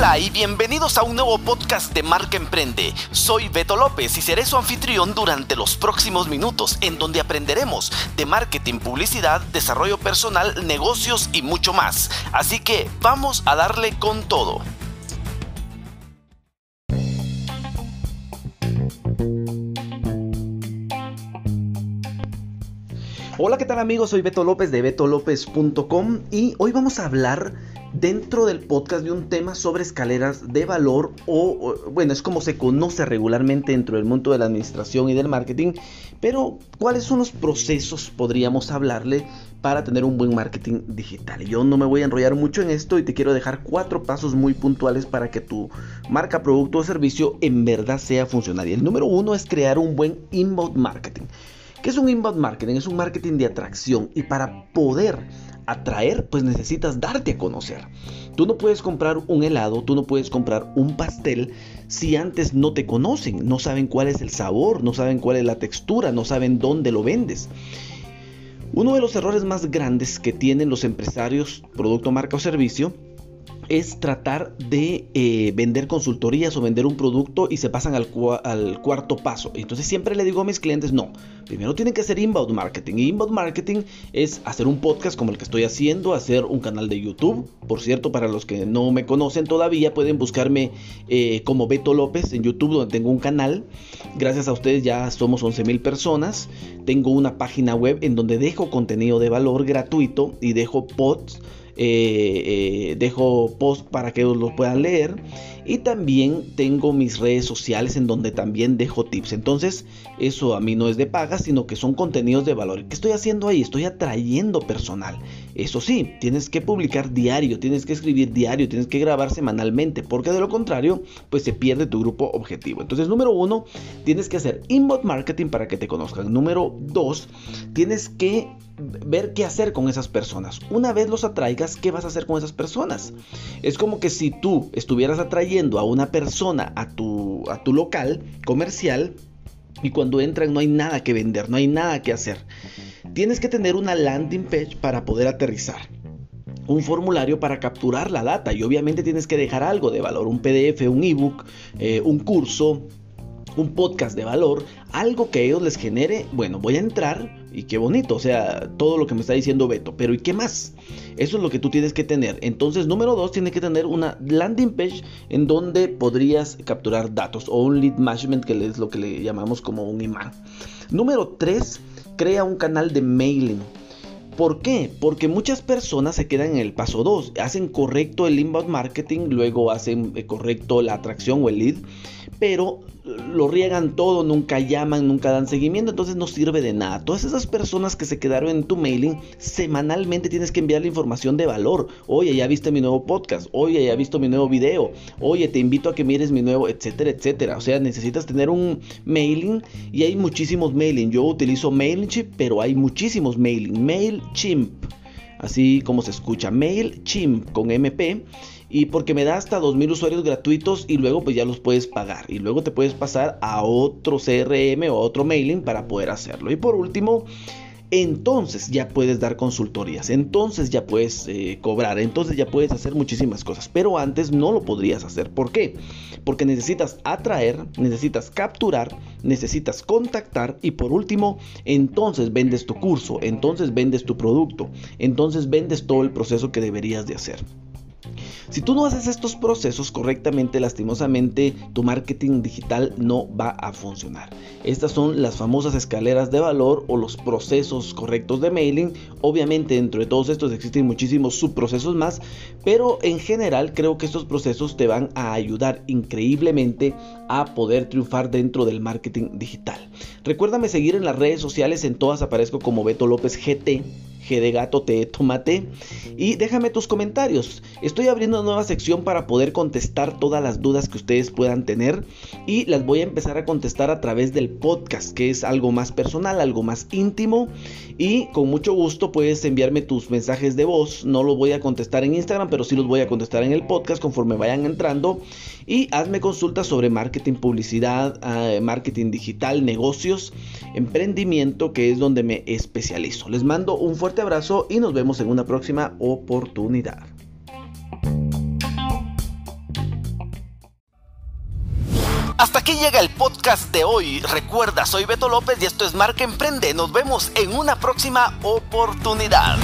Hola y bienvenidos a un nuevo podcast de Marca Emprende. Soy Beto López y seré su anfitrión durante los próximos minutos en donde aprenderemos de marketing, publicidad, desarrollo personal, negocios y mucho más. Así que vamos a darle con todo. Hola, ¿qué tal amigos? Soy Beto López de betolopez.com y hoy vamos a hablar dentro del podcast de un tema sobre escaleras de valor o, bueno, es como se conoce regularmente dentro del mundo de la administración y del marketing, pero ¿cuáles son los procesos, podríamos hablarle, para tener un buen marketing digital? Yo no me voy a enrollar mucho en esto y te quiero dejar cuatro pasos muy puntuales para que tu marca, producto o servicio en verdad sea funcional. Y el número uno es crear un buen inbound marketing. ¿Qué es un inbound marketing? Es un marketing de atracción y para poder atraer, pues necesitas darte a conocer. Tú no puedes comprar un helado, tú no puedes comprar un pastel si antes no te conocen, no saben cuál es el sabor, no saben cuál es la textura, no saben dónde lo vendes. Uno de los errores más grandes que tienen los empresarios, producto, marca o servicio, es tratar de eh, vender consultorías o vender un producto y se pasan al, cuarto paso. Entonces siempre le digo a mis clientes, no, primero tienen que hacer inbound marketing. Y inbound marketing es hacer un podcast como el que estoy haciendo, hacer un canal de YouTube. Por cierto, para los que no me conocen todavía, pueden buscarme eh, como Beto López en YouTube, donde tengo un canal. Gracias a ustedes ya somos 11 mil personas. Tengo una página web en donde dejo contenido de valor gratuito y dejo pods eh, eh, dejo post para que los puedan leer y también tengo mis redes sociales en donde también dejo tips. Entonces, eso a mí no es de paga, sino que son contenidos de valor. ¿Qué estoy haciendo ahí? Estoy atrayendo personal. Eso sí, tienes que publicar diario, tienes que escribir diario, tienes que grabar semanalmente, porque de lo contrario, pues se pierde tu grupo objetivo. Entonces, número uno, tienes que hacer inbound marketing para que te conozcan. Número dos, tienes que ver qué hacer con esas personas. Una vez los atraigas, ¿qué vas a hacer con esas personas? Es como que si tú estuvieras atrayendo a una persona a tu, a tu local comercial y cuando entran no hay nada que vender, no hay nada que hacer. Tienes que tener una landing page para poder aterrizar un formulario para capturar la data y obviamente tienes que dejar algo de valor, un PDF, un ebook, eh, un curso, un podcast de valor, algo que a ellos les genere, bueno, voy a entrar y qué bonito, o sea, todo lo que me está diciendo Beto, pero ¿y qué más? Eso es lo que tú tienes que tener. Entonces, número dos, tiene que tener una landing page en donde podrías capturar datos o un lead management, que es lo que le llamamos como un imán. Número tres, crea un canal de mailing. ¿Por qué? Porque muchas personas se quedan en el paso 2, hacen correcto el inbound marketing, luego hacen eh, correcto la atracción o el lead, pero lo riegan todo, nunca llaman, nunca dan seguimiento, entonces no sirve de nada. Todas esas personas que se quedaron en tu mailing, semanalmente tienes que enviarle información de valor. Oye, ya viste mi nuevo podcast, oye, ya visto mi nuevo video, oye, te invito a que mires mi nuevo, etcétera, etcétera. O sea, necesitas tener un mailing y hay muchísimos mailing. Yo utilizo MailChimp, pero hay muchísimos mailing. MailChimp, así como se escucha, MailChimp con MP y porque me da hasta 2000 usuarios gratuitos y luego pues ya los puedes pagar y luego te puedes pasar a otro CRM o otro mailing para poder hacerlo. Y por último, entonces ya puedes dar consultorías, entonces ya puedes eh, cobrar, entonces ya puedes hacer muchísimas cosas, pero antes no lo podrías hacer. ¿Por qué? Porque necesitas atraer, necesitas capturar, necesitas contactar y por último, entonces vendes tu curso, entonces vendes tu producto, entonces vendes todo el proceso que deberías de hacer. Si tú no haces estos procesos correctamente, lastimosamente, tu marketing digital no va a funcionar. Estas son las famosas escaleras de valor o los procesos correctos de mailing. Obviamente dentro de todos estos existen muchísimos subprocesos más, pero en general creo que estos procesos te van a ayudar increíblemente a poder triunfar dentro del marketing digital. Recuérdame seguir en las redes sociales, en todas aparezco como Beto López GT de gato, te tomate. Y déjame tus comentarios. Estoy abriendo una nueva sección para poder contestar todas las dudas que ustedes puedan tener. Y las voy a empezar a contestar a través del podcast, que es algo más personal, algo más íntimo. Y con mucho gusto puedes enviarme tus mensajes de voz. No los voy a contestar en Instagram, pero sí los voy a contestar en el podcast conforme vayan entrando. Y hazme consultas sobre marketing, publicidad, ah, marketing digital, negocios, emprendimiento, que es donde me especializo. Les mando un fuerte abrazo y nos vemos en una próxima oportunidad. Hasta aquí llega el podcast de hoy. Recuerda, soy Beto López y esto es Marca Emprende. Nos vemos en una próxima oportunidad.